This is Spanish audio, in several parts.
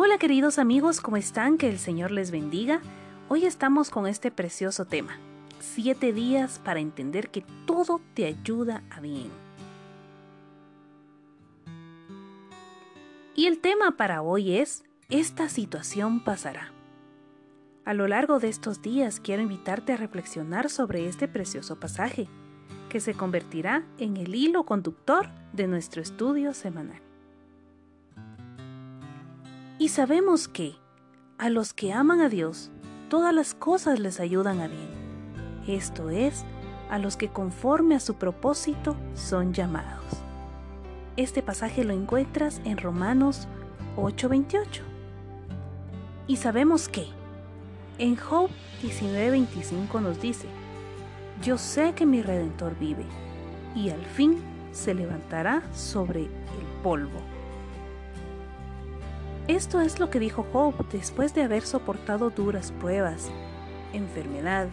Hola queridos amigos, ¿cómo están? Que el Señor les bendiga. Hoy estamos con este precioso tema. Siete días para entender que todo te ayuda a bien. Y el tema para hoy es, esta situación pasará. A lo largo de estos días quiero invitarte a reflexionar sobre este precioso pasaje, que se convertirá en el hilo conductor de nuestro estudio semanal. Y sabemos que, a los que aman a Dios, todas las cosas les ayudan a bien. Esto es, a los que conforme a su propósito son llamados. Este pasaje lo encuentras en Romanos 8:28. Y sabemos que, en Job 19:25 nos dice, yo sé que mi redentor vive, y al fin se levantará sobre el polvo. Esto es lo que dijo Job después de haber soportado duras pruebas, enfermedad,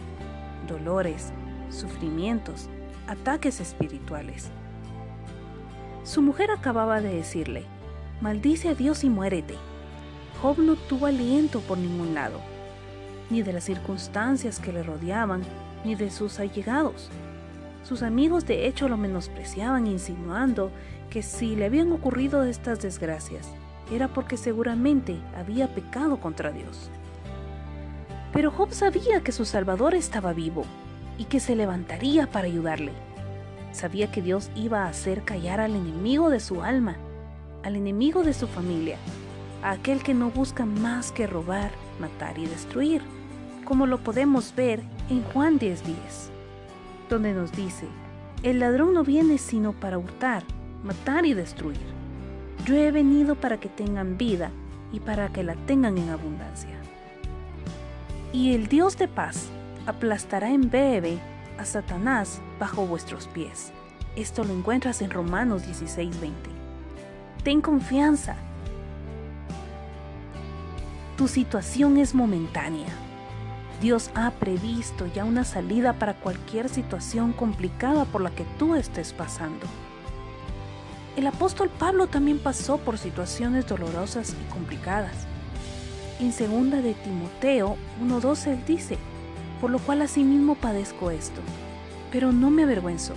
dolores, sufrimientos, ataques espirituales. Su mujer acababa de decirle, maldice a Dios y muérete. Job no tuvo aliento por ningún lado, ni de las circunstancias que le rodeaban, ni de sus allegados. Sus amigos de hecho lo menospreciaban insinuando que si le habían ocurrido estas desgracias, era porque seguramente había pecado contra Dios. Pero Job sabía que su Salvador estaba vivo y que se levantaría para ayudarle. Sabía que Dios iba a hacer callar al enemigo de su alma, al enemigo de su familia, a aquel que no busca más que robar, matar y destruir, como lo podemos ver en Juan 10:10, donde nos dice, el ladrón no viene sino para hurtar, matar y destruir. Yo he venido para que tengan vida y para que la tengan en abundancia. Y el Dios de paz aplastará en breve a Satanás bajo vuestros pies. Esto lo encuentras en Romanos 16:20. Ten confianza. Tu situación es momentánea. Dios ha previsto ya una salida para cualquier situación complicada por la que tú estés pasando. El apóstol Pablo también pasó por situaciones dolorosas y complicadas. En segunda de Timoteo 1.12 él dice, por lo cual asimismo padezco esto, pero no me avergüenzo,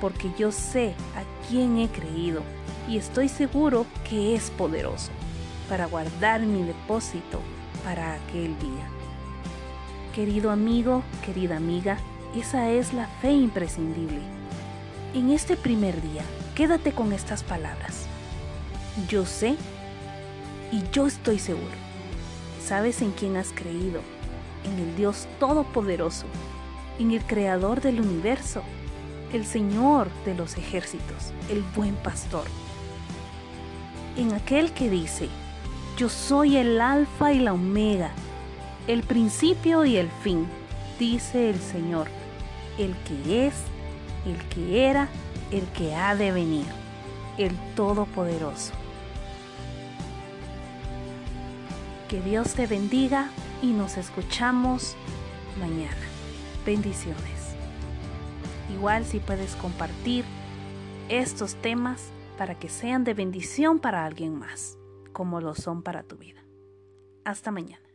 porque yo sé a quién he creído y estoy seguro que es poderoso para guardar mi depósito para aquel día. Querido amigo, querida amiga, esa es la fe imprescindible. En este primer día, Quédate con estas palabras. Yo sé y yo estoy seguro. Sabes en quién has creído, en el Dios Todopoderoso, en el Creador del universo, el Señor de los ejércitos, el buen pastor. En aquel que dice, yo soy el alfa y la omega, el principio y el fin, dice el Señor, el que es, el que era el que ha de venir, el Todopoderoso. Que Dios te bendiga y nos escuchamos mañana. Bendiciones. Igual si puedes compartir estos temas para que sean de bendición para alguien más, como lo son para tu vida. Hasta mañana.